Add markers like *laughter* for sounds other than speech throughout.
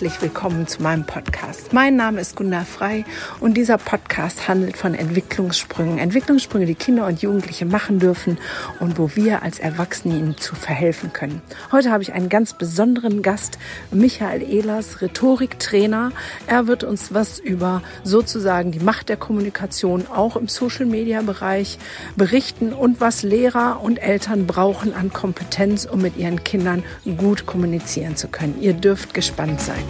herzlich willkommen zu meinem Podcast. Mein Name ist Gunda Frei und dieser Podcast handelt von Entwicklungssprüngen. Entwicklungssprünge, die Kinder und Jugendliche machen dürfen und wo wir als Erwachsene ihnen zu verhelfen können. Heute habe ich einen ganz besonderen Gast, Michael Ehlers, Rhetoriktrainer. Er wird uns was über sozusagen die Macht der Kommunikation auch im Social-Media-Bereich berichten und was Lehrer und Eltern brauchen an Kompetenz, um mit ihren Kindern gut kommunizieren zu können. Ihr dürft gespannt sein.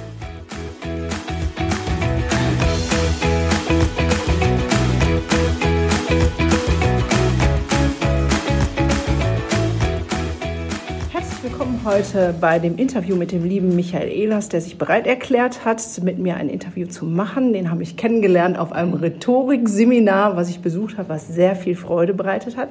heute bei dem Interview mit dem lieben Michael Ehlers, der sich bereit erklärt hat, mit mir ein Interview zu machen. Den habe ich kennengelernt auf einem Rhetorikseminar, was ich besucht habe, was sehr viel Freude bereitet hat.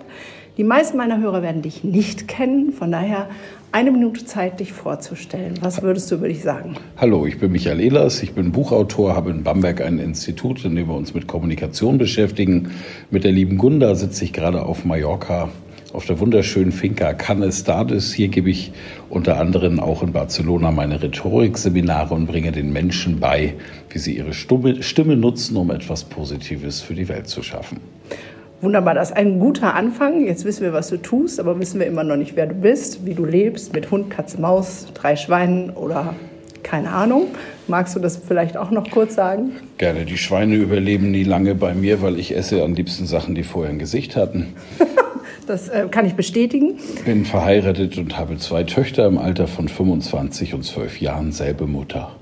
Die meisten meiner Hörer werden dich nicht kennen, von daher eine Minute Zeit, dich vorzustellen. Was würdest du über dich sagen? Hallo, ich bin Michael Ehlers, ich bin Buchautor, habe in Bamberg ein Institut, in dem wir uns mit Kommunikation beschäftigen. Mit der lieben Gunda sitze ich gerade auf Mallorca auf der wunderschönen Finca Canestades. Hier gebe ich unter anderem auch in Barcelona meine Rhetorikseminare und bringe den Menschen bei, wie sie ihre Stimme nutzen, um etwas Positives für die Welt zu schaffen. Wunderbar, das ist ein guter Anfang. Jetzt wissen wir, was du tust, aber wissen wir immer noch nicht, wer du bist, wie du lebst, mit Hund, Katze, Maus, drei Schweinen oder keine Ahnung. Magst du das vielleicht auch noch kurz sagen? Gerne. Die Schweine überleben nie lange bei mir, weil ich esse am liebsten Sachen, die vorher ein Gesicht hatten. *laughs* das äh, kann ich bestätigen. Bin verheiratet und habe zwei Töchter im Alter von 25 und 12 Jahren, selbe Mutter.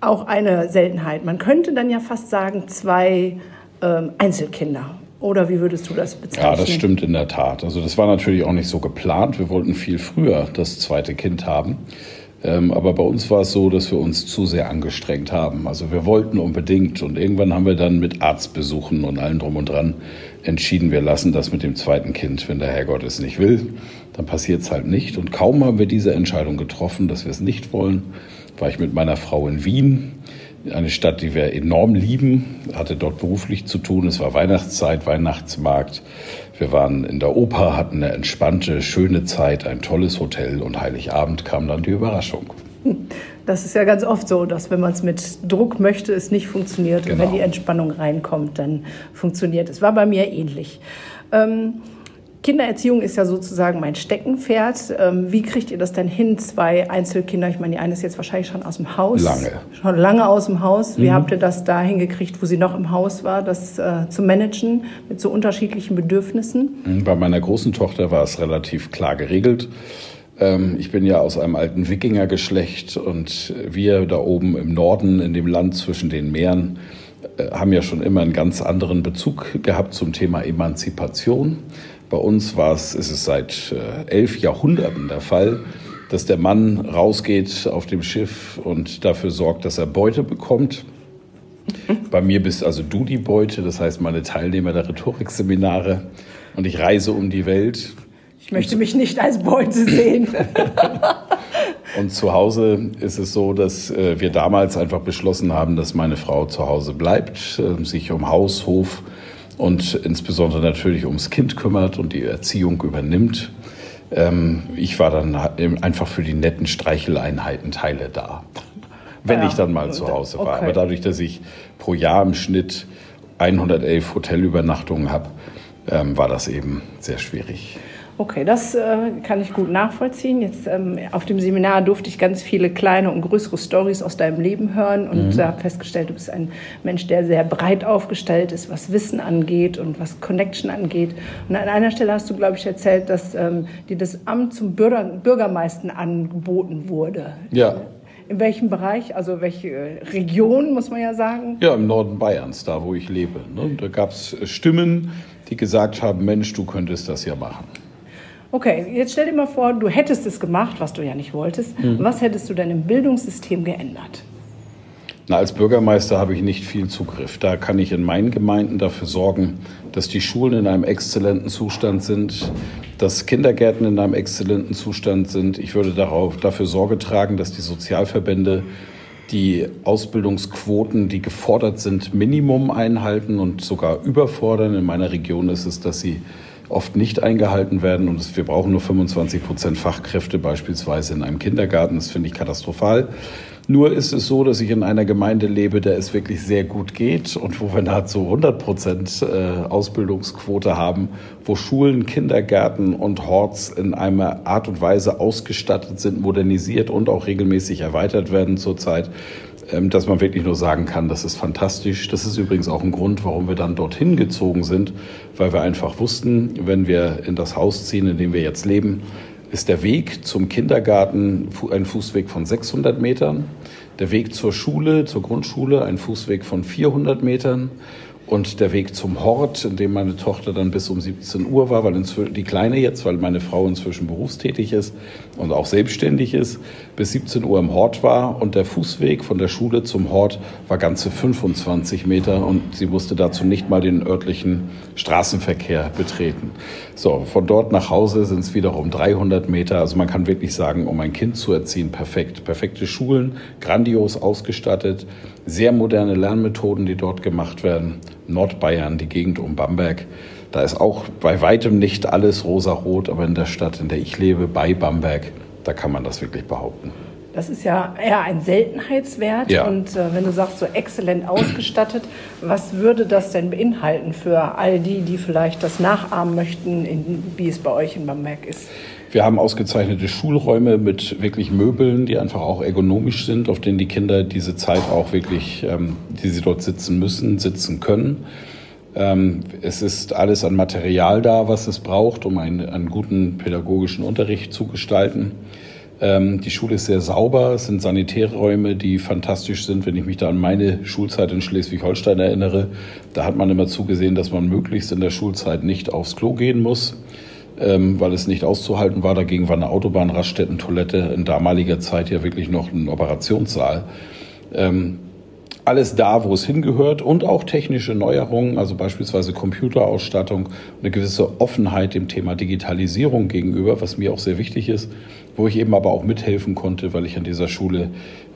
Auch eine Seltenheit. Man könnte dann ja fast sagen, zwei ähm, Einzelkinder. Oder wie würdest du das bezeichnen? Ja, das stimmt in der Tat. Also das war natürlich auch nicht so geplant. Wir wollten viel früher das zweite Kind haben. Ähm, aber bei uns war es so, dass wir uns zu sehr angestrengt haben. Also wir wollten unbedingt und irgendwann haben wir dann mit Arztbesuchen und allem drum und dran entschieden, wir lassen das mit dem zweiten Kind, wenn der Herrgott es nicht will, dann passiert es halt nicht. Und kaum haben wir diese Entscheidung getroffen, dass wir es nicht wollen, war ich mit meiner Frau in Wien eine Stadt, die wir enorm lieben, hatte dort beruflich zu tun. Es war Weihnachtszeit, Weihnachtsmarkt. Wir waren in der Oper, hatten eine entspannte, schöne Zeit, ein tolles Hotel und Heiligabend kam dann die Überraschung. *laughs* Das ist ja ganz oft so, dass wenn man es mit Druck möchte, es nicht funktioniert. Genau. Und wenn genau. die Entspannung reinkommt, dann funktioniert es. War bei mir ähnlich. Ähm, Kindererziehung ist ja sozusagen mein Steckenpferd. Ähm, wie kriegt ihr das denn hin, zwei Einzelkinder? Ich meine, die eine ist jetzt wahrscheinlich schon aus dem Haus. Lange. Schon lange aus dem Haus. Wie mhm. habt ihr das da hingekriegt, wo sie noch im Haus war, das äh, zu managen mit so unterschiedlichen Bedürfnissen? Mhm, bei meiner großen Tochter war es relativ klar geregelt. Ähm, ich bin ja aus einem alten Wikingergeschlecht und wir da oben im Norden, in dem Land zwischen den Meeren, äh, haben ja schon immer einen ganz anderen Bezug gehabt zum Thema Emanzipation. Bei uns war es, ist es seit äh, elf Jahrhunderten der Fall, dass der Mann rausgeht auf dem Schiff und dafür sorgt, dass er Beute bekommt. Bei mir bist also du die Beute, das heißt meine Teilnehmer der Rhetorikseminare und ich reise um die Welt. Ich möchte mich nicht als Beute sehen. *laughs* und zu Hause ist es so, dass äh, wir damals einfach beschlossen haben, dass meine Frau zu Hause bleibt, äh, sich um Haus, Hof und insbesondere natürlich ums Kind kümmert und die Erziehung übernimmt. Ähm, ich war dann einfach für die netten Streicheleinheiten Teile da, wenn ja, ich dann mal zu Hause war. Okay. Aber dadurch, dass ich pro Jahr im Schnitt 111 Hotelübernachtungen habe, ähm, war das eben sehr schwierig. Okay, das äh, kann ich gut nachvollziehen. Jetzt ähm, auf dem Seminar durfte ich ganz viele kleine und größere Stories aus deinem Leben hören und mhm. habe festgestellt, du bist ein Mensch, der sehr breit aufgestellt ist, was Wissen angeht und was Connection angeht. Und an einer Stelle hast du, glaube ich, erzählt, dass ähm, dir das Amt zum Bürger, Bürgermeister angeboten wurde. Ja. In welchem Bereich, also welche Region, muss man ja sagen? Ja, im Norden Bayerns, da wo ich lebe. Ne? Da gab es Stimmen, die gesagt haben, Mensch, du könntest das ja machen. Okay, jetzt stell dir mal vor, du hättest es gemacht, was du ja nicht wolltest. Mhm. Was hättest du denn im Bildungssystem geändert? Na, als Bürgermeister habe ich nicht viel Zugriff. Da kann ich in meinen Gemeinden dafür sorgen, dass die Schulen in einem exzellenten Zustand sind, dass Kindergärten in einem exzellenten Zustand sind. Ich würde darauf, dafür Sorge tragen, dass die Sozialverbände die Ausbildungsquoten, die gefordert sind, Minimum einhalten und sogar überfordern. In meiner Region ist es, dass sie oft nicht eingehalten werden. Und wir brauchen nur 25 Prozent Fachkräfte beispielsweise in einem Kindergarten. Das finde ich katastrophal. Nur ist es so, dass ich in einer Gemeinde lebe, der es wirklich sehr gut geht und wo wir nahezu 100 Prozent äh, Ausbildungsquote haben, wo Schulen, Kindergärten und Horts in einer Art und Weise ausgestattet sind, modernisiert und auch regelmäßig erweitert werden zurzeit, dass man wirklich nur sagen kann, das ist fantastisch. Das ist übrigens auch ein Grund, warum wir dann dorthin gezogen sind, weil wir einfach wussten, wenn wir in das Haus ziehen, in dem wir jetzt leben, ist der Weg zum Kindergarten ein Fußweg von 600 Metern, der Weg zur Schule, zur Grundschule ein Fußweg von 400 Metern und der Weg zum Hort, in dem meine Tochter dann bis um 17 Uhr war, weil die Kleine jetzt, weil meine Frau inzwischen berufstätig ist und auch selbstständig ist, bis 17 Uhr im Hort war. Und der Fußweg von der Schule zum Hort war ganze 25 Meter und sie musste dazu nicht mal den örtlichen Straßenverkehr betreten. So, von dort nach Hause sind es wiederum 300 Meter. Also man kann wirklich sagen, um ein Kind zu erziehen, perfekt. Perfekte Schulen, grandios ausgestattet, sehr moderne Lernmethoden, die dort gemacht werden. Nordbayern, die Gegend um Bamberg. Da ist auch bei weitem nicht alles rosarot, aber in der Stadt, in der ich lebe, bei Bamberg, da kann man das wirklich behaupten. Das ist ja eher ein Seltenheitswert. Ja. Und äh, wenn du sagst, so exzellent ausgestattet, was würde das denn beinhalten für all die, die vielleicht das nachahmen möchten, in, wie es bei euch in Bamberg ist? Wir haben ausgezeichnete Schulräume mit wirklich Möbeln, die einfach auch ergonomisch sind, auf denen die Kinder diese Zeit auch wirklich, ähm, die sie dort sitzen müssen, sitzen können. Ähm, es ist alles an Material da, was es braucht, um einen, einen guten pädagogischen Unterricht zu gestalten. Ähm, die Schule ist sehr sauber, es sind Sanitärräume, die fantastisch sind. Wenn ich mich da an meine Schulzeit in Schleswig-Holstein erinnere, da hat man immer zugesehen, dass man möglichst in der Schulzeit nicht aufs Klo gehen muss ähm, weil es nicht auszuhalten war. Dagegen war eine Autobahnraststätten-Toilette in damaliger Zeit ja wirklich noch ein Operationssaal. Ähm, alles da, wo es hingehört und auch technische Neuerungen, also beispielsweise Computerausstattung, eine gewisse Offenheit dem Thema Digitalisierung gegenüber, was mir auch sehr wichtig ist, wo ich eben aber auch mithelfen konnte, weil ich an dieser Schule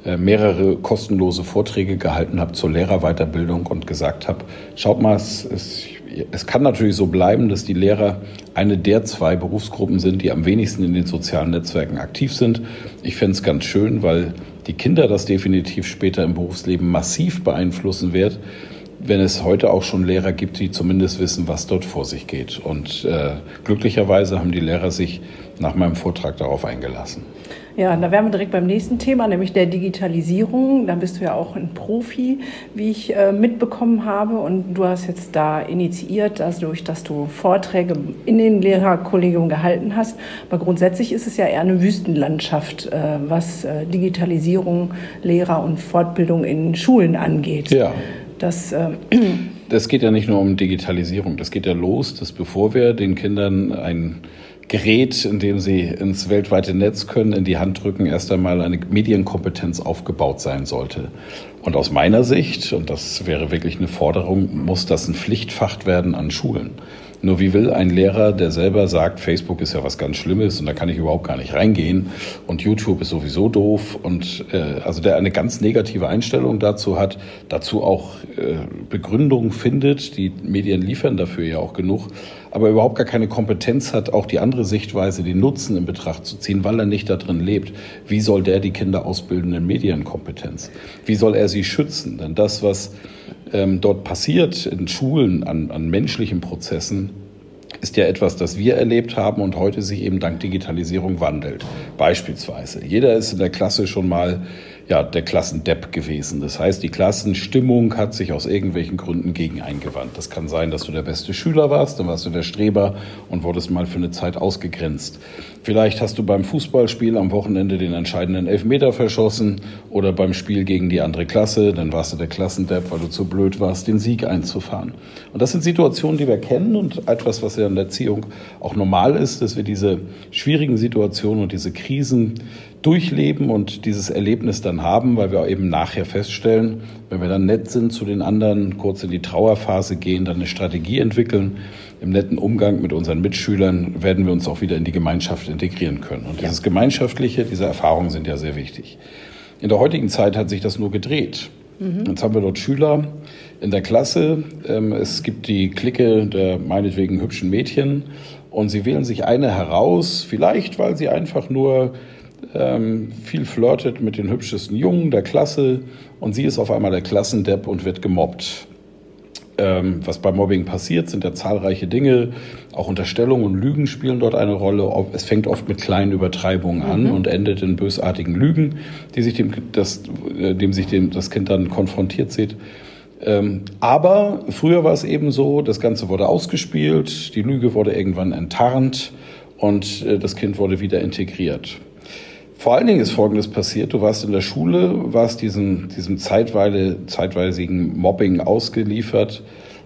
äh, mehrere kostenlose Vorträge gehalten habe zur Lehrerweiterbildung und gesagt habe, schaut mal, es, es es kann natürlich so bleiben, dass die Lehrer eine der zwei Berufsgruppen sind, die am wenigsten in den sozialen Netzwerken aktiv sind. Ich fände es ganz schön, weil die Kinder das definitiv später im Berufsleben massiv beeinflussen wird, wenn es heute auch schon Lehrer gibt, die zumindest wissen, was dort vor sich geht. Und äh, glücklicherweise haben die Lehrer sich nach meinem Vortrag darauf eingelassen. Ja, da wären wir direkt beim nächsten Thema, nämlich der Digitalisierung. Da bist du ja auch ein Profi, wie ich äh, mitbekommen habe. Und du hast jetzt da initiiert, also durch, dass du Vorträge in den Lehrerkollegium gehalten hast. Aber grundsätzlich ist es ja eher eine Wüstenlandschaft, äh, was äh, Digitalisierung, Lehrer und Fortbildung in Schulen angeht. Ja. Das, äh, das geht ja nicht nur um Digitalisierung. Das geht ja los, dass bevor wir den Kindern ein Gerät, in dem sie ins weltweite Netz können, in die Hand drücken, erst einmal eine Medienkompetenz aufgebaut sein sollte. Und aus meiner Sicht, und das wäre wirklich eine Forderung, muss das ein Pflichtfach werden an Schulen. Nur wie will ein Lehrer, der selber sagt, Facebook ist ja was ganz Schlimmes und da kann ich überhaupt gar nicht reingehen und YouTube ist sowieso doof und äh, also der eine ganz negative Einstellung dazu hat, dazu auch äh, Begründungen findet, die Medien liefern dafür ja auch genug, aber überhaupt gar keine Kompetenz hat, auch die andere Sichtweise, den Nutzen in Betracht zu ziehen, weil er nicht da drin lebt. Wie soll der die Kinder ausbilden in Medienkompetenz? Wie soll er sie schützen? Denn das, was ähm, dort passiert in Schulen an, an menschlichen Prozessen, ist ja etwas, das wir erlebt haben und heute sich eben dank Digitalisierung wandelt. Beispielsweise, jeder ist in der Klasse schon mal ja, der Klassendepp gewesen. Das heißt, die Klassenstimmung hat sich aus irgendwelchen Gründen gegen eingewandt. Das kann sein, dass du der beste Schüler warst, dann warst du der Streber und wurdest mal für eine Zeit ausgegrenzt. Vielleicht hast du beim Fußballspiel am Wochenende den entscheidenden Elfmeter verschossen oder beim Spiel gegen die andere Klasse, dann warst du der Klassendepp, weil du zu blöd warst, den Sieg einzufahren. Und das sind Situationen, die wir kennen und etwas, was ja in der Erziehung auch normal ist, dass wir diese schwierigen Situationen und diese Krisen durchleben und dieses Erlebnis dann haben, weil wir eben nachher feststellen, wenn wir dann nett sind zu den anderen, kurz in die Trauerphase gehen, dann eine Strategie entwickeln, im netten Umgang mit unseren Mitschülern werden wir uns auch wieder in die Gemeinschaft integrieren können. Und dieses Gemeinschaftliche, diese Erfahrungen sind ja sehr wichtig. In der heutigen Zeit hat sich das nur gedreht. Mhm. Jetzt haben wir dort Schüler in der Klasse. Ähm, es gibt die Clique der meinetwegen hübschen Mädchen und sie wählen sich eine heraus, vielleicht weil sie einfach nur ähm, viel flirtet mit den hübschesten Jungen der Klasse und sie ist auf einmal der Klassendepp und wird gemobbt. Ähm, was bei Mobbing passiert, sind ja zahlreiche Dinge. Auch Unterstellungen und Lügen spielen dort eine Rolle. Es fängt oft mit kleinen Übertreibungen an mhm. und endet in bösartigen Lügen, die sich dem, das, äh, dem sich dem, das Kind dann konfrontiert sieht. Ähm, aber früher war es eben so, das Ganze wurde ausgespielt, die Lüge wurde irgendwann enttarnt und äh, das Kind wurde wieder integriert. Vor allen Dingen ist Folgendes passiert. Du warst in der Schule, warst diesem, diesem zeitweile, zeitweisigen Mobbing ausgeliefert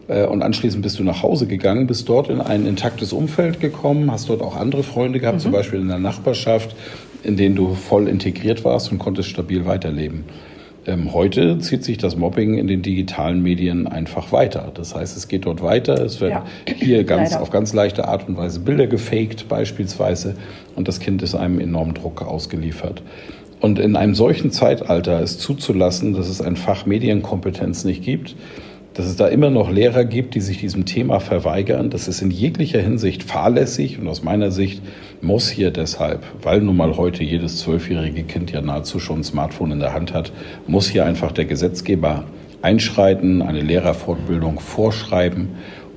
äh, und anschließend bist du nach Hause gegangen, bist dort in ein intaktes Umfeld gekommen, hast dort auch andere Freunde gehabt, mhm. zum Beispiel in der Nachbarschaft, in denen du voll integriert warst und konntest stabil weiterleben. Ähm, heute zieht sich das Mobbing in den digitalen Medien einfach weiter. Das heißt, es geht dort weiter. Es werden ja, hier *laughs* ganz, auf ganz leichte Art und Weise Bilder gefaked beispielsweise und das Kind ist einem enormen Druck ausgeliefert. Und in einem solchen Zeitalter es zuzulassen, dass es ein Fach Medienkompetenz nicht gibt, dass es da immer noch Lehrer gibt, die sich diesem Thema verweigern. Das ist in jeglicher Hinsicht fahrlässig und aus meiner Sicht muss hier deshalb, weil nun mal heute jedes zwölfjährige Kind ja nahezu schon ein Smartphone in der Hand hat, muss hier einfach der Gesetzgeber einschreiten, eine Lehrerfortbildung vorschreiben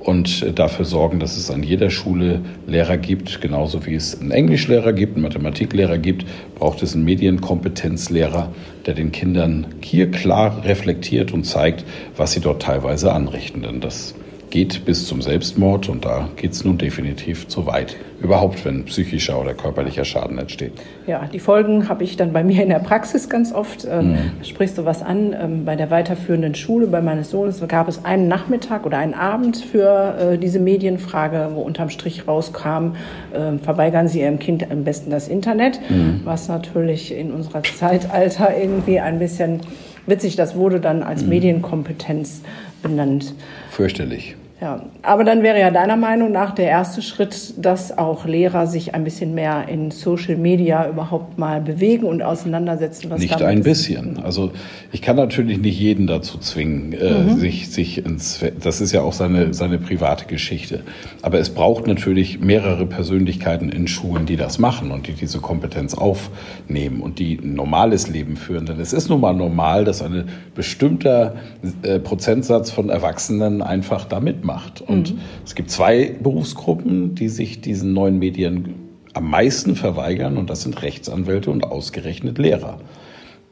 und äh, dafür sorgen, dass es an jeder Schule Lehrer gibt, genauso wie es einen Englischlehrer gibt, einen Mathematiklehrer gibt, braucht es einen Medienkompetenzlehrer, der den Kindern hier klar reflektiert und zeigt, was sie dort teilweise anrichten. Denn das geht bis zum Selbstmord und da geht es nun definitiv zu weit. Überhaupt, wenn psychischer oder körperlicher Schaden entsteht. Ja, die Folgen habe ich dann bei mir in der Praxis ganz oft. Ähm, mhm. Sprichst du was an? Ähm, bei der weiterführenden Schule bei meines Sohnes gab es einen Nachmittag oder einen Abend für äh, diese Medienfrage, wo unterm Strich rauskam, äh, verweigern Sie Ihrem Kind am besten das Internet, mhm. was natürlich in unserer Zeitalter irgendwie ein bisschen witzig, das wurde dann als mhm. Medienkompetenz benannt. Fürchterlich. Ja, aber dann wäre ja deiner Meinung nach der erste Schritt, dass auch Lehrer sich ein bisschen mehr in Social Media überhaupt mal bewegen und auseinandersetzen. Was nicht ein bisschen. Also ich kann natürlich nicht jeden dazu zwingen, äh, mhm. sich, sich ins. Das ist ja auch seine, seine private Geschichte. Aber es braucht natürlich mehrere Persönlichkeiten in Schulen, die das machen und die diese Kompetenz aufnehmen und die ein normales Leben führen. Denn es ist nun mal normal, dass ein bestimmter äh, Prozentsatz von Erwachsenen einfach da mitmacht macht. Und mhm. es gibt zwei Berufsgruppen, die sich diesen neuen Medien am meisten verweigern, und das sind Rechtsanwälte und ausgerechnet Lehrer.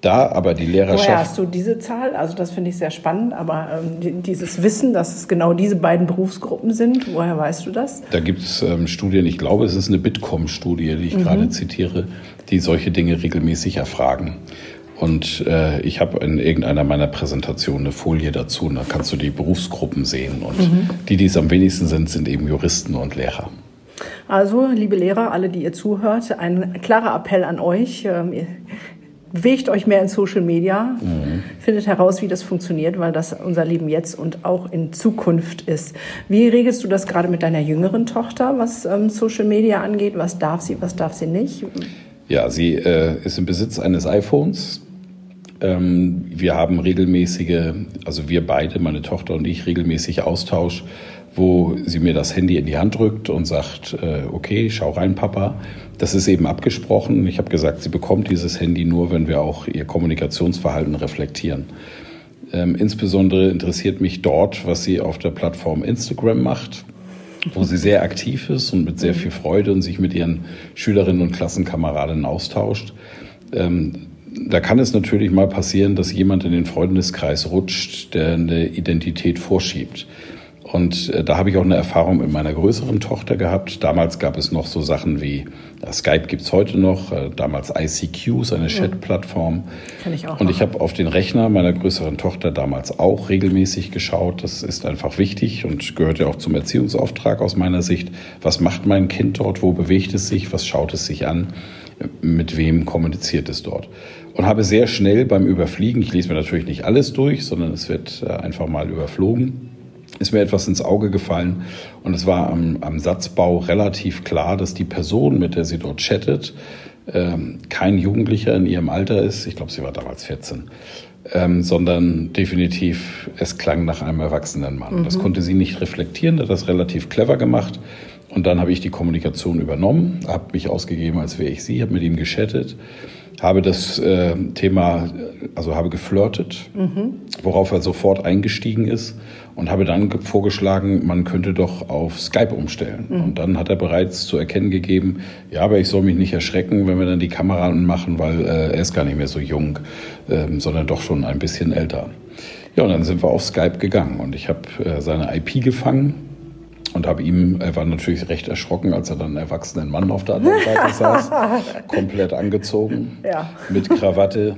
Da aber die Lehrerschaft. Woher hast du diese Zahl? Also das finde ich sehr spannend, aber ähm, dieses Wissen, dass es genau diese beiden Berufsgruppen sind, woher weißt du das? Da gibt es ähm, Studien, ich glaube, es ist eine Bitkom-Studie, die ich mhm. gerade zitiere, die solche Dinge regelmäßig erfragen. Und äh, ich habe in irgendeiner meiner Präsentationen eine Folie dazu. Und da kannst du die Berufsgruppen sehen. Und mhm. die, die es am wenigsten sind, sind eben Juristen und Lehrer. Also, liebe Lehrer, alle, die ihr zuhört, ein klarer Appell an euch. Ähm, bewegt euch mehr in Social Media, mhm. findet heraus, wie das funktioniert, weil das unser Leben jetzt und auch in Zukunft ist. Wie regelst du das gerade mit deiner jüngeren Tochter, was ähm, Social Media angeht? Was darf sie, was darf sie nicht? Ja, sie äh, ist im Besitz eines iPhones. Ähm, wir haben regelmäßige, also wir beide, meine Tochter und ich, regelmäßig Austausch, wo sie mir das Handy in die Hand drückt und sagt, äh, okay, schau rein, Papa. Das ist eben abgesprochen. Ich habe gesagt, sie bekommt dieses Handy nur, wenn wir auch ihr Kommunikationsverhalten reflektieren. Ähm, insbesondere interessiert mich dort, was sie auf der Plattform Instagram macht, wo sie sehr aktiv ist und mit sehr viel Freude und sich mit ihren Schülerinnen und Klassenkameraden austauscht. Ähm, da kann es natürlich mal passieren, dass jemand in den Freundeskreis rutscht, der eine Identität vorschiebt. Und äh, da habe ich auch eine Erfahrung mit meiner größeren Tochter gehabt. Damals gab es noch so Sachen wie, ja, Skype gibt's heute noch, äh, damals ICQ, so eine Chat-Plattform. Kann ich auch. Und ich habe auf den Rechner meiner größeren Tochter damals auch regelmäßig geschaut. Das ist einfach wichtig und gehört ja auch zum Erziehungsauftrag aus meiner Sicht. Was macht mein Kind dort? Wo bewegt es sich? Was schaut es sich an? Mit wem kommuniziert es dort? Und habe sehr schnell beim Überfliegen, ich lese mir natürlich nicht alles durch, sondern es wird äh, einfach mal überflogen, ist mir etwas ins Auge gefallen und es war am, am Satzbau relativ klar, dass die Person, mit der sie dort chattet, ähm, kein Jugendlicher in ihrem Alter ist, ich glaube, sie war damals 14, ähm, sondern definitiv, es klang nach einem erwachsenen Mann. Mhm. Das konnte sie nicht reflektieren, hat das relativ clever gemacht. Und dann habe ich die Kommunikation übernommen, habe mich ausgegeben, als wäre ich sie, habe mit ihm geschattet habe das äh, Thema, also habe geflirtet, mhm. worauf er sofort eingestiegen ist und habe dann vorgeschlagen, man könnte doch auf Skype umstellen. Mhm. Und dann hat er bereits zu erkennen gegeben, ja, aber ich soll mich nicht erschrecken, wenn wir dann die Kamera anmachen, weil äh, er ist gar nicht mehr so jung, äh, sondern doch schon ein bisschen älter. Ja, und dann sind wir auf Skype gegangen und ich habe äh, seine IP gefangen und habe ihm, er war natürlich recht erschrocken, als er dann einen erwachsenen Mann auf der anderen Seite *laughs* saß, komplett angezogen, ja. mit Krawatte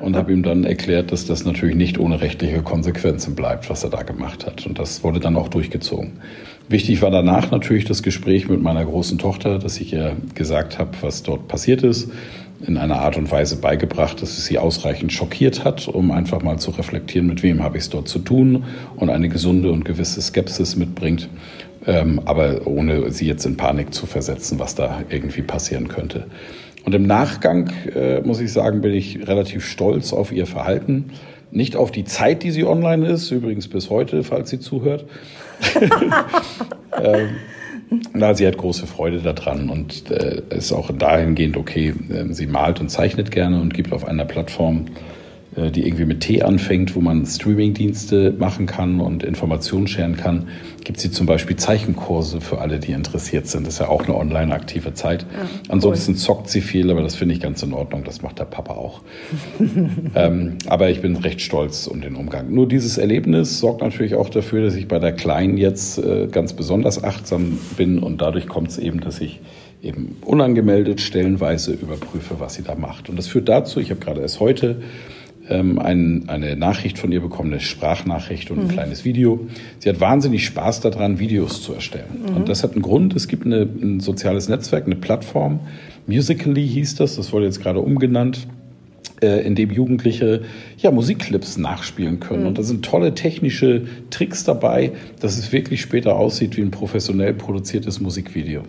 und habe ihm dann erklärt, dass das natürlich nicht ohne rechtliche Konsequenzen bleibt, was er da gemacht hat. Und das wurde dann auch durchgezogen. Wichtig war danach natürlich das Gespräch mit meiner großen Tochter, dass ich ihr gesagt habe, was dort passiert ist, in einer Art und Weise beigebracht, dass es sie ausreichend schockiert hat, um einfach mal zu reflektieren, mit wem habe ich es dort zu tun und eine gesunde und gewisse Skepsis mitbringt ähm, aber ohne sie jetzt in Panik zu versetzen, was da irgendwie passieren könnte. Und im Nachgang, äh, muss ich sagen, bin ich relativ stolz auf ihr Verhalten. Nicht auf die Zeit, die sie online ist, übrigens bis heute, falls sie zuhört. *laughs* ähm, na, sie hat große Freude daran und äh, ist auch dahingehend okay. Äh, sie malt und zeichnet gerne und gibt auf einer Plattform die irgendwie mit T anfängt, wo man Streamingdienste machen kann und Informationen scheren kann, gibt sie zum Beispiel Zeichenkurse für alle, die interessiert sind. Das ist ja auch eine online aktive Zeit. Ja, Ansonsten cool. zockt sie viel, aber das finde ich ganz in Ordnung. Das macht der Papa auch. *laughs* ähm, aber ich bin recht stolz um den Umgang. Nur dieses Erlebnis sorgt natürlich auch dafür, dass ich bei der Kleinen jetzt äh, ganz besonders achtsam bin und dadurch kommt es eben, dass ich eben unangemeldet stellenweise überprüfe, was sie da macht. Und das führt dazu, ich habe gerade erst heute ähm, ein, eine Nachricht von ihr bekommen, eine Sprachnachricht und ein mhm. kleines Video. Sie hat wahnsinnig Spaß daran, Videos zu erstellen. Mhm. Und das hat einen Grund. Es gibt eine, ein soziales Netzwerk, eine Plattform. Musically hieß das, das wurde jetzt gerade umgenannt äh, in dem Jugendliche ja, Musikclips nachspielen können. Mhm. Und da sind tolle technische Tricks dabei, dass es wirklich später aussieht wie ein professionell produziertes Musikvideo.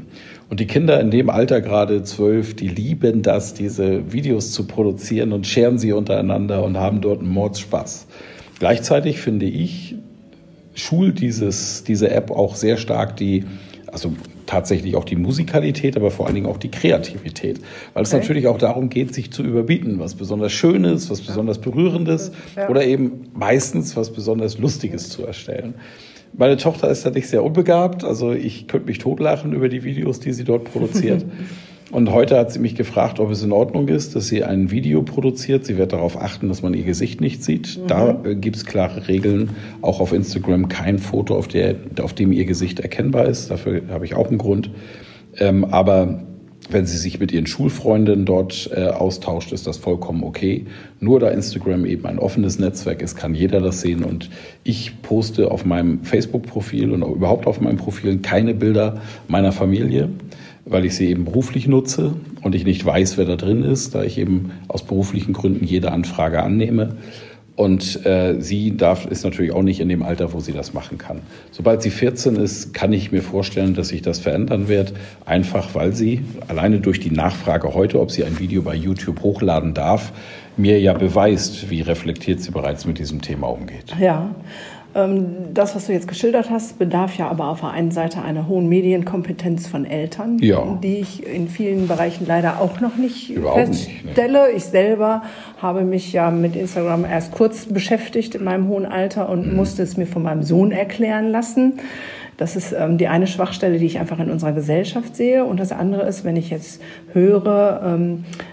Und die Kinder in dem Alter, gerade zwölf, die lieben das, diese Videos zu produzieren und scheren sie untereinander und haben dort einen Mordspaß. Gleichzeitig finde ich, schult dieses, diese App auch sehr stark die, also tatsächlich auch die Musikalität, aber vor allen Dingen auch die Kreativität. Weil es natürlich auch darum geht, sich zu überbieten, was besonders Schönes, was besonders Berührendes ja. oder eben meistens was besonders Lustiges zu erstellen. Meine Tochter ist da nicht sehr unbegabt, also ich könnte mich totlachen über die Videos, die sie dort produziert. *laughs* Und heute hat sie mich gefragt, ob es in Ordnung ist, dass sie ein Video produziert. Sie wird darauf achten, dass man ihr Gesicht nicht sieht. Mhm. Da äh, gibt es klare Regeln. Auch auf Instagram kein Foto, auf, der, auf dem ihr Gesicht erkennbar ist. Dafür habe ich auch einen Grund. Ähm, aber wenn sie sich mit ihren Schulfreundinnen dort äh, austauscht, ist das vollkommen okay. Nur da Instagram eben ein offenes Netzwerk ist, kann jeder das sehen. Und ich poste auf meinem Facebook-Profil und überhaupt auf meinen Profilen keine Bilder meiner Familie, weil ich sie eben beruflich nutze und ich nicht weiß, wer da drin ist, da ich eben aus beruflichen Gründen jede Anfrage annehme. Und äh, sie darf, ist natürlich auch nicht in dem Alter, wo sie das machen kann. Sobald sie 14 ist, kann ich mir vorstellen, dass sich das verändern wird. Einfach weil sie alleine durch die Nachfrage heute, ob sie ein Video bei YouTube hochladen darf, mir ja beweist, wie reflektiert sie bereits mit diesem Thema umgeht. Ja, das, was du jetzt geschildert hast, bedarf ja aber auf der einen Seite einer hohen Medienkompetenz von Eltern, ja. die ich in vielen Bereichen leider auch noch nicht Überhaupt feststelle. Nicht, ne? Ich selber habe mich ja mit Instagram erst kurz beschäftigt in meinem hohen Alter und mhm. musste es mir von meinem Sohn erklären lassen. Das ist ähm, die eine Schwachstelle, die ich einfach in unserer Gesellschaft sehe. Und das andere ist, wenn ich jetzt höre, ähm, äh,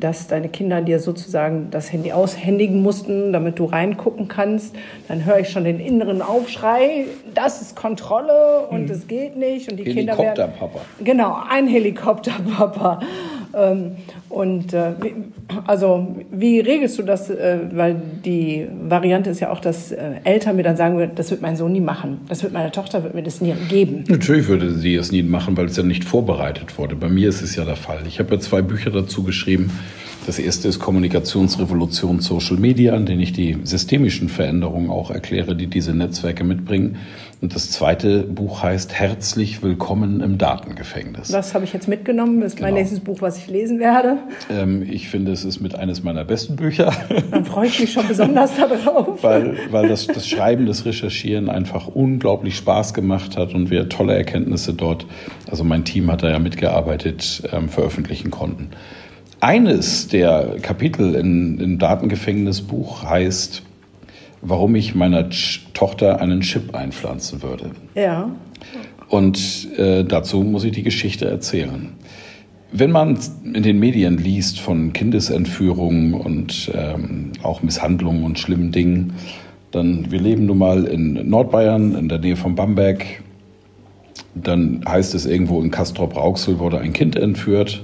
dass deine Kinder dir sozusagen das Handy aushändigen mussten, damit du reingucken kannst, dann höre ich schon den inneren Aufschrei, das ist Kontrolle und es hm. geht nicht. Und die Kinder werden, Helikopterpapa. Genau, ein Helikopterpapa. *laughs* Ähm, und äh, also wie regelst du das? Äh, weil die Variante ist ja auch, dass äh, Eltern mir dann sagen, das wird mein Sohn nie machen. Das wird meine Tochter wird mir das nie geben. Natürlich würde sie es nie machen, weil es ja nicht vorbereitet wurde. Bei mir ist es ja der Fall. Ich habe ja zwei Bücher dazu geschrieben Das erste ist Kommunikationsrevolution Social Media, in denen ich die systemischen Veränderungen auch erkläre, die diese Netzwerke mitbringen. Und das zweite Buch heißt Herzlich Willkommen im Datengefängnis. Das habe ich jetzt mitgenommen. Das ist genau. mein nächstes Buch, was ich lesen werde. Ähm, ich finde, es ist mit eines meiner besten Bücher. Dann freue ich mich schon besonders *laughs* darauf. weil weil das, das Schreiben, das Recherchieren einfach unglaublich Spaß gemacht hat und wir tolle Erkenntnisse dort, also mein Team hat da ja mitgearbeitet, ähm, veröffentlichen konnten. Eines der Kapitel in, im Datengefängnisbuch heißt, warum ich meiner Tochter einen Chip einpflanzen würde. Ja. Und äh, dazu muss ich die Geschichte erzählen. Wenn man in den Medien liest von Kindesentführungen und ähm, auch Misshandlungen und schlimmen Dingen, dann, wir leben nun mal in Nordbayern, in der Nähe von Bamberg, dann heißt es irgendwo in Castrop-Rauxel wurde ein Kind entführt.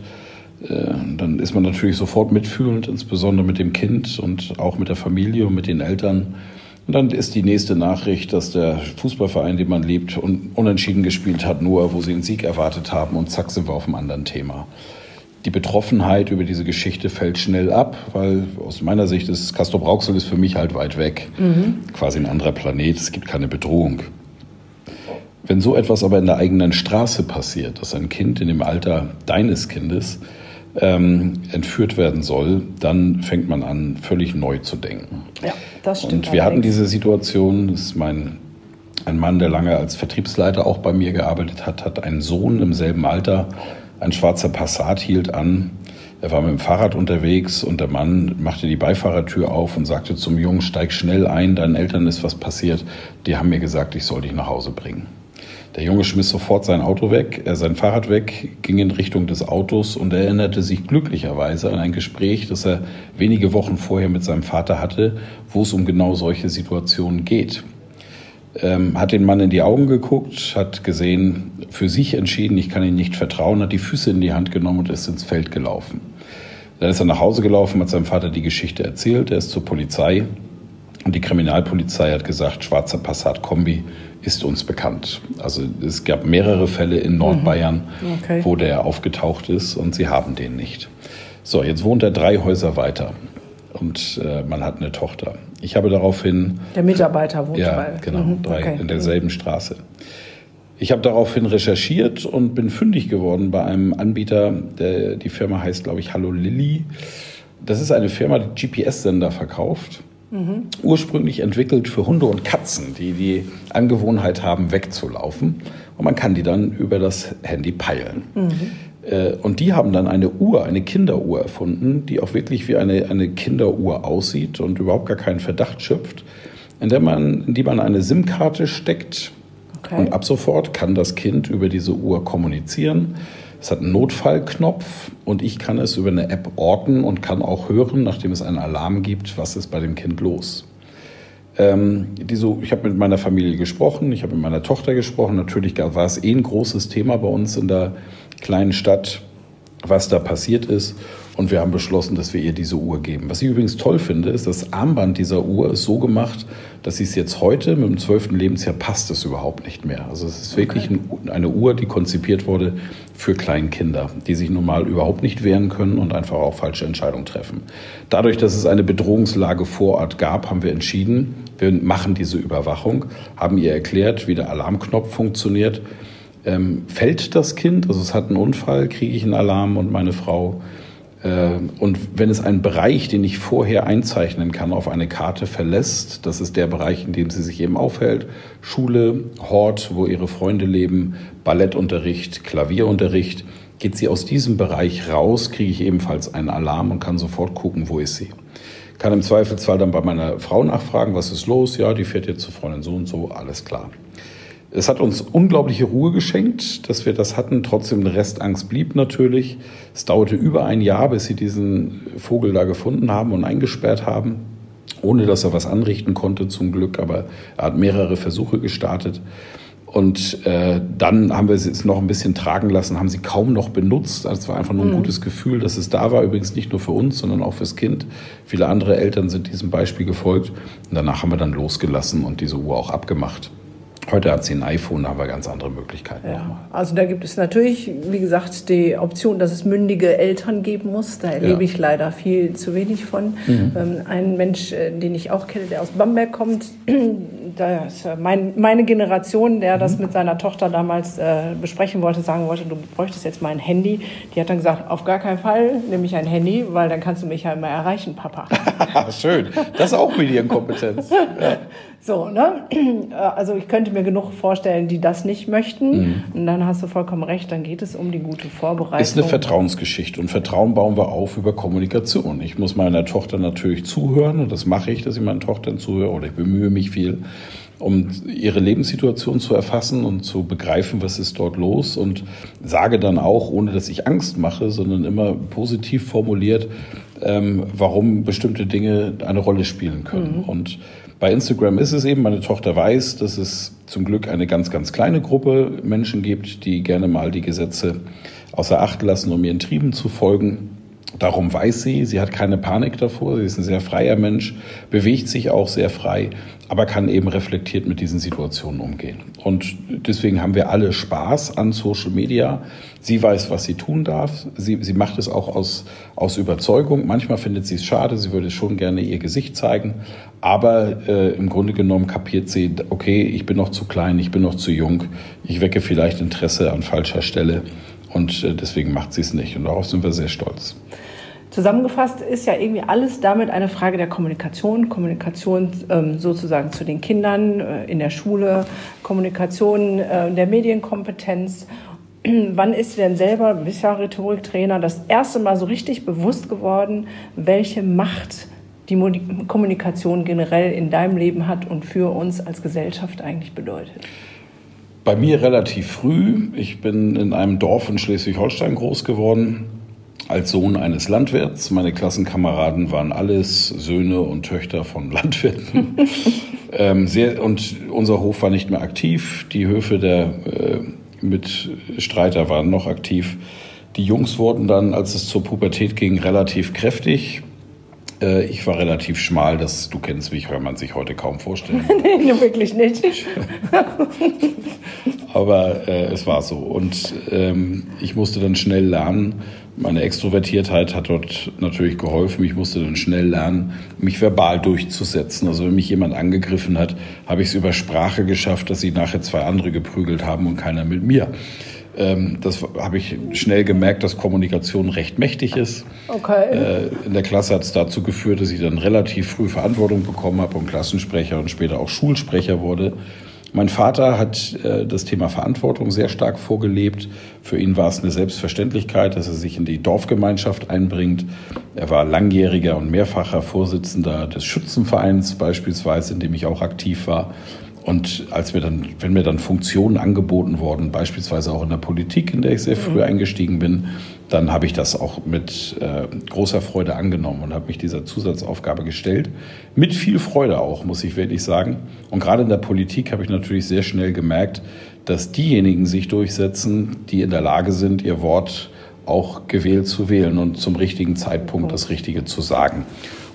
Äh, dann ist man natürlich sofort mitfühlend, insbesondere mit dem Kind und auch mit der Familie und mit den Eltern. Und dann ist die nächste Nachricht, dass der Fußballverein, den man lebt, unentschieden gespielt hat, nur wo sie einen Sieg erwartet haben und zack sind wir auf einem anderen Thema. Die Betroffenheit über diese Geschichte fällt schnell ab, weil aus meiner Sicht ist Castor Brauxel ist für mich halt weit weg, mhm. quasi ein anderer Planet, es gibt keine Bedrohung. Wenn so etwas aber in der eigenen Straße passiert, dass ein Kind in dem Alter deines Kindes ähm, entführt werden soll, dann fängt man an, völlig neu zu denken. Ja, das stimmt. Und wir hatten diese Situation, das ist mein, ein Mann, der lange als Vertriebsleiter auch bei mir gearbeitet hat, hat einen Sohn im selben Alter, ein schwarzer Passat hielt an. Er war mit dem Fahrrad unterwegs und der Mann machte die Beifahrertür auf und sagte zum Jungen, steig schnell ein, deinen Eltern ist was passiert. Die haben mir gesagt, ich soll dich nach Hause bringen. Der Junge schmiss sofort sein Auto weg, er sein Fahrrad weg, ging in Richtung des Autos und erinnerte sich glücklicherweise an ein Gespräch, das er wenige Wochen vorher mit seinem Vater hatte, wo es um genau solche Situationen geht. Ähm, hat den Mann in die Augen geguckt, hat gesehen, für sich entschieden, ich kann ihm nicht vertrauen, hat die Füße in die Hand genommen und ist ins Feld gelaufen. Dann ist er nach Hause gelaufen, hat seinem Vater die Geschichte erzählt, er ist zur Polizei und die Kriminalpolizei hat gesagt, schwarzer Passat Kombi ist uns bekannt. Also es gab mehrere Fälle in Nordbayern, mhm. okay. wo der aufgetaucht ist und sie haben den nicht. So, jetzt wohnt er drei Häuser weiter und äh, man hat eine Tochter. Ich habe daraufhin. Der Mitarbeiter wohnt ja, bei. Genau, mhm, drei, okay. in derselben. Straße. Ich habe daraufhin recherchiert und bin fündig geworden bei einem Anbieter, der, die Firma heißt, glaube ich, Hallo Lilly. Das ist eine Firma, die GPS-Sender verkauft Mhm. Ursprünglich entwickelt für Hunde und Katzen, die die Angewohnheit haben, wegzulaufen. Und man kann die dann über das Handy peilen. Mhm. Und die haben dann eine Uhr, eine Kinderuhr erfunden, die auch wirklich wie eine, eine Kinderuhr aussieht und überhaupt gar keinen Verdacht schöpft, in, der man, in die man eine SIM-Karte steckt. Okay. Und ab sofort kann das Kind über diese Uhr kommunizieren. Es hat einen Notfallknopf und ich kann es über eine App orten und kann auch hören, nachdem es einen Alarm gibt, was ist bei dem Kind los. Ähm, diese, ich habe mit meiner Familie gesprochen, ich habe mit meiner Tochter gesprochen. Natürlich war es eh ein großes Thema bei uns in der kleinen Stadt, was da passiert ist. Und wir haben beschlossen, dass wir ihr diese Uhr geben. Was ich übrigens toll finde, ist, das Armband dieser Uhr ist so gemacht, dass sie es jetzt heute mit dem zwölften Lebensjahr passt es überhaupt nicht mehr. Also es ist wirklich okay. eine Uhr, die konzipiert wurde für Kleinkinder, die sich normal überhaupt nicht wehren können und einfach auch falsche Entscheidungen treffen. Dadurch, dass es eine Bedrohungslage vor Ort gab, haben wir entschieden, wir machen diese Überwachung, haben ihr erklärt, wie der Alarmknopf funktioniert. Ähm, fällt das Kind, also es hat einen Unfall, kriege ich einen Alarm und meine Frau äh, und wenn es einen Bereich, den ich vorher einzeichnen kann, auf eine Karte verlässt, das ist der Bereich, in dem sie sich eben aufhält, Schule, Hort, wo ihre Freunde leben, Ballettunterricht, Klavierunterricht, geht sie aus diesem Bereich raus, kriege ich ebenfalls einen Alarm und kann sofort gucken, wo ist sie. Kann im Zweifelsfall dann bei meiner Frau nachfragen, was ist los? Ja, die fährt jetzt zu Freundin so und so, alles klar. Es hat uns unglaubliche Ruhe geschenkt, dass wir das hatten. Trotzdem eine Restangst blieb natürlich. Es dauerte über ein Jahr, bis sie diesen Vogel da gefunden haben und eingesperrt haben, ohne dass er was anrichten konnte zum Glück. Aber er hat mehrere Versuche gestartet. Und äh, dann haben wir sie jetzt noch ein bisschen tragen lassen, haben sie kaum noch benutzt. Also es war einfach nur ein mhm. gutes Gefühl, dass es da war. Übrigens nicht nur für uns, sondern auch fürs Kind. Viele andere Eltern sind diesem Beispiel gefolgt. Und danach haben wir dann losgelassen und diese Uhr auch abgemacht. Heute hat sie ein iPhone, da haben wir ganz andere Möglichkeiten. Ja. Also da gibt es natürlich, wie gesagt, die Option, dass es mündige Eltern geben muss. Da erlebe ja. ich leider viel zu wenig von. Mhm. Ähm, ein Mensch, äh, den ich auch kenne, der aus Bamberg kommt, *clears throat* das ist mein, meine Generation, der das mhm. mit seiner Tochter damals äh, besprechen wollte, sagen wollte, du bräuchtest jetzt mal ein Handy. Die hat dann gesagt, auf gar keinen Fall nehme ich ein Handy, weil dann kannst du mich ja immer erreichen, Papa. *laughs* Schön, das ist auch Medienkompetenz. *laughs* Ja. So, ne? *clears throat* Also ich könnte mir genug vorstellen, die das nicht möchten. Mhm. Und dann hast du vollkommen recht, dann geht es um die gute Vorbereitung. Ist eine Vertrauensgeschichte und Vertrauen bauen wir auf über Kommunikation. Ich muss meiner Tochter natürlich zuhören und das mache ich, dass ich meinen Tochtern zuhöre oder ich bemühe mich viel um ihre Lebenssituation zu erfassen und zu begreifen, was ist dort los und sage dann auch, ohne dass ich Angst mache, sondern immer positiv formuliert, ähm, warum bestimmte Dinge eine Rolle spielen können. Mhm. Und bei Instagram ist es eben, meine Tochter weiß, dass es zum Glück eine ganz, ganz kleine Gruppe Menschen gibt, die gerne mal die Gesetze außer Acht lassen, um ihren Trieben zu folgen. Darum weiß sie, sie hat keine Panik davor, sie ist ein sehr freier Mensch, bewegt sich auch sehr frei, aber kann eben reflektiert mit diesen Situationen umgehen. Und deswegen haben wir alle Spaß an Social Media. Sie weiß, was sie tun darf. Sie, sie macht es auch aus, aus Überzeugung. Manchmal findet sie es schade, sie würde schon gerne ihr Gesicht zeigen. Aber äh, im Grunde genommen kapiert sie, okay, ich bin noch zu klein, ich bin noch zu jung, ich wecke vielleicht Interesse an falscher Stelle. Und äh, deswegen macht sie es nicht. Und darauf sind wir sehr stolz. Zusammengefasst ist ja irgendwie alles damit eine Frage der Kommunikation. Kommunikation ähm, sozusagen zu den Kindern äh, in der Schule, Kommunikation äh, der Medienkompetenz. *clears throat* Wann ist denn selber, du bist ja Rhetoriktrainer, das erste Mal so richtig bewusst geworden, welche Macht die Kommunikation generell in deinem Leben hat und für uns als Gesellschaft eigentlich bedeutet? Bei mir relativ früh. Ich bin in einem Dorf in Schleswig-Holstein groß geworden als Sohn eines Landwirts. Meine Klassenkameraden waren alles Söhne und Töchter von Landwirten. *laughs* ähm, sehr, und unser Hof war nicht mehr aktiv. Die Höfe der äh, Mitstreiter waren noch aktiv. Die Jungs wurden dann, als es zur Pubertät ging, relativ kräftig. Äh, ich war relativ schmal, das du kennst mich, kann man sich heute kaum vorstellen. *laughs* nee, wirklich nicht. *laughs* Aber äh, es war so. Und ähm, ich musste dann schnell lernen, meine Extrovertiertheit hat dort natürlich geholfen. Ich musste dann schnell lernen, mich verbal durchzusetzen. Also wenn mich jemand angegriffen hat, habe ich es über Sprache geschafft, dass sie nachher zwei andere geprügelt haben und keiner mit mir. Ähm, das habe ich schnell gemerkt, dass Kommunikation recht mächtig ist. Okay. Äh, in der Klasse hat es dazu geführt, dass ich dann relativ früh Verantwortung bekommen habe und Klassensprecher und später auch Schulsprecher wurde. Mein Vater hat äh, das Thema Verantwortung sehr stark vorgelebt. Für ihn war es eine Selbstverständlichkeit, dass er sich in die Dorfgemeinschaft einbringt. Er war langjähriger und mehrfacher Vorsitzender des Schützenvereins beispielsweise, in dem ich auch aktiv war. Und als mir dann, wenn mir dann Funktionen angeboten wurden, beispielsweise auch in der Politik, in der ich sehr früh mhm. eingestiegen bin, dann habe ich das auch mit äh, großer Freude angenommen und habe mich dieser Zusatzaufgabe gestellt. Mit viel Freude auch, muss ich wirklich sagen. Und gerade in der Politik habe ich natürlich sehr schnell gemerkt, dass diejenigen sich durchsetzen, die in der Lage sind, ihr Wort auch gewählt zu wählen und zum richtigen Zeitpunkt das Richtige zu sagen.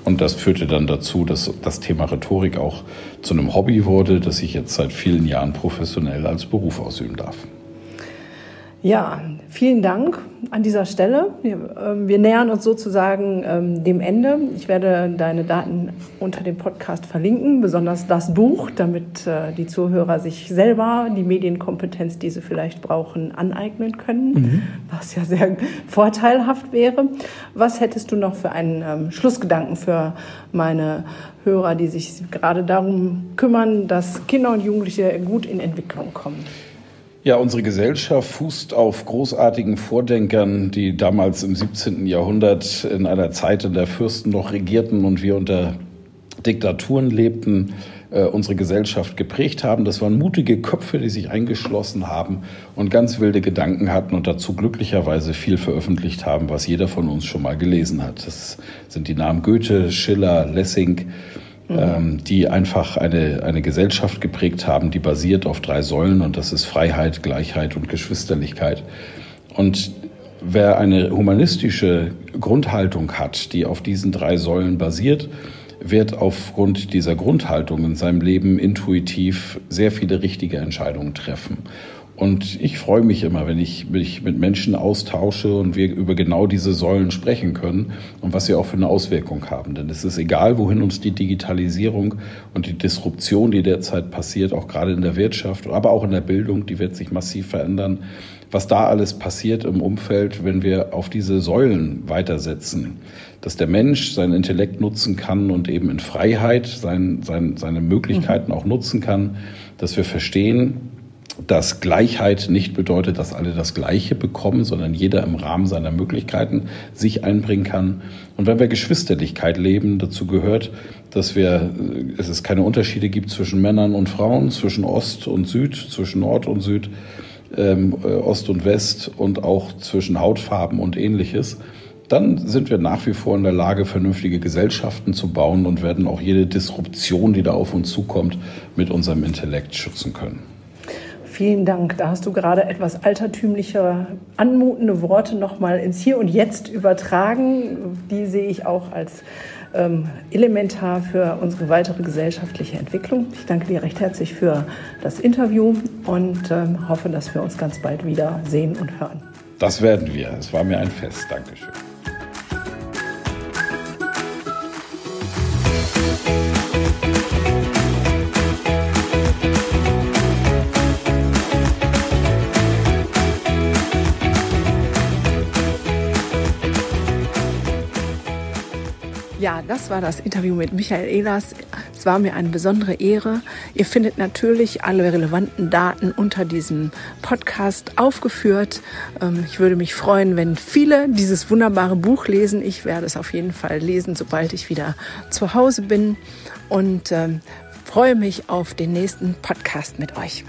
Und das führte dann dazu, dass das Thema Rhetorik auch zu einem Hobby wurde, das ich jetzt seit vielen Jahren professionell als Beruf ausüben darf. Ja, vielen Dank an dieser Stelle. Wir, äh, wir nähern uns sozusagen ähm, dem Ende. Ich werde deine Daten unter dem Podcast verlinken, besonders das Buch, damit äh, die Zuhörer sich selber die Medienkompetenz, die sie vielleicht brauchen, aneignen können, mhm. was ja sehr vorteilhaft wäre. Was hättest du noch für einen ähm, Schlussgedanken für meine Hörer, die sich gerade darum kümmern, dass Kinder und Jugendliche gut in Entwicklung kommen? Ja, unsere Gesellschaft fußt auf großartigen Vordenkern, die damals im 17. Jahrhundert in einer Zeit, in der Fürsten noch regierten und wir unter Diktaturen lebten, äh, unsere Gesellschaft geprägt haben. Das waren mutige Köpfe, die sich eingeschlossen haben und ganz wilde Gedanken hatten und dazu glücklicherweise viel veröffentlicht haben, was jeder von uns schon mal gelesen hat. Das sind die Namen Goethe, Schiller, Lessing mhm. ähm, die einfach eine, eine Gesellschaft geprägt haben, die basiert auf drei Säulen und das ist Freiheit, Gleichheit und Geschwisterlichkeit. Und wer eine humanistische Grundhaltung hat, die auf diesen drei Säulen basiert, wird aufgrund dieser Grundhaltung in seinem Leben intuitiv sehr viele richtige Entscheidungen treffen. Und ich freue mich immer, wenn ich mich mit Menschen austausche und wir über genau diese Säulen sprechen können und was sie auch für eine Auswirkung haben. Denn es ist egal, wohin uns die Digitalisierung und die Disruption, die derzeit passiert, auch gerade in der Wirtschaft, aber auch in der Bildung, die wird sich massiv verändern, was da alles passiert im Umfeld, wenn wir auf diese Säulen weitersetzen. Dass der Mensch seinen Intellekt nutzen kann und eben in Freiheit sein, sein, seine Möglichkeiten auch nutzen kann, dass wir verstehen, dass Gleichheit nicht bedeutet, dass alle das Gleiche bekommen, sondern jeder im Rahmen seiner Möglichkeiten sich einbringen kann. Und wenn wir Geschwisterlichkeit leben, dazu gehört, dass wir, äh, es es keine Unterschiede gibt zwischen Männern und Frauen, zwischen Ost und Süd, zwischen Nord und Süd, ähm, äh, Ost und West und auch zwischen Hautfarben und ähnliches, dann sind wir nach wie vor in der Lage, vernünftige Gesellschaften zu bauen und werden auch jede Disruption, die da auf uns zukommt, mit unserem Intellekt schützen können. Vielen Dank. Da hast du gerade etwas altertümliche, anmutende Worte nochmal ins Hier und Jetzt übertragen. Die sehe ich auch als ähm, elementar für unsere weitere gesellschaftliche Entwicklung. Ich danke dir recht herzlich für das Interview und ähm, hoffe, dass wir uns ganz bald wieder sehen und hören. Das werden wir. Es war mir ein Fest. Dankeschön. Das war das Interview mit Michael Ehlers. Es war mir eine besondere Ehre. Ihr findet natürlich alle relevanten Daten unter diesem Podcast aufgeführt. Ähm, ich würde mich freuen, wenn viele dieses wunderbare Buch lesen. Ich werde es auf jeden Fall lesen, sobald ich wieder zu Hause bin und ähm, freue mich auf den nächsten Podcast mit euch.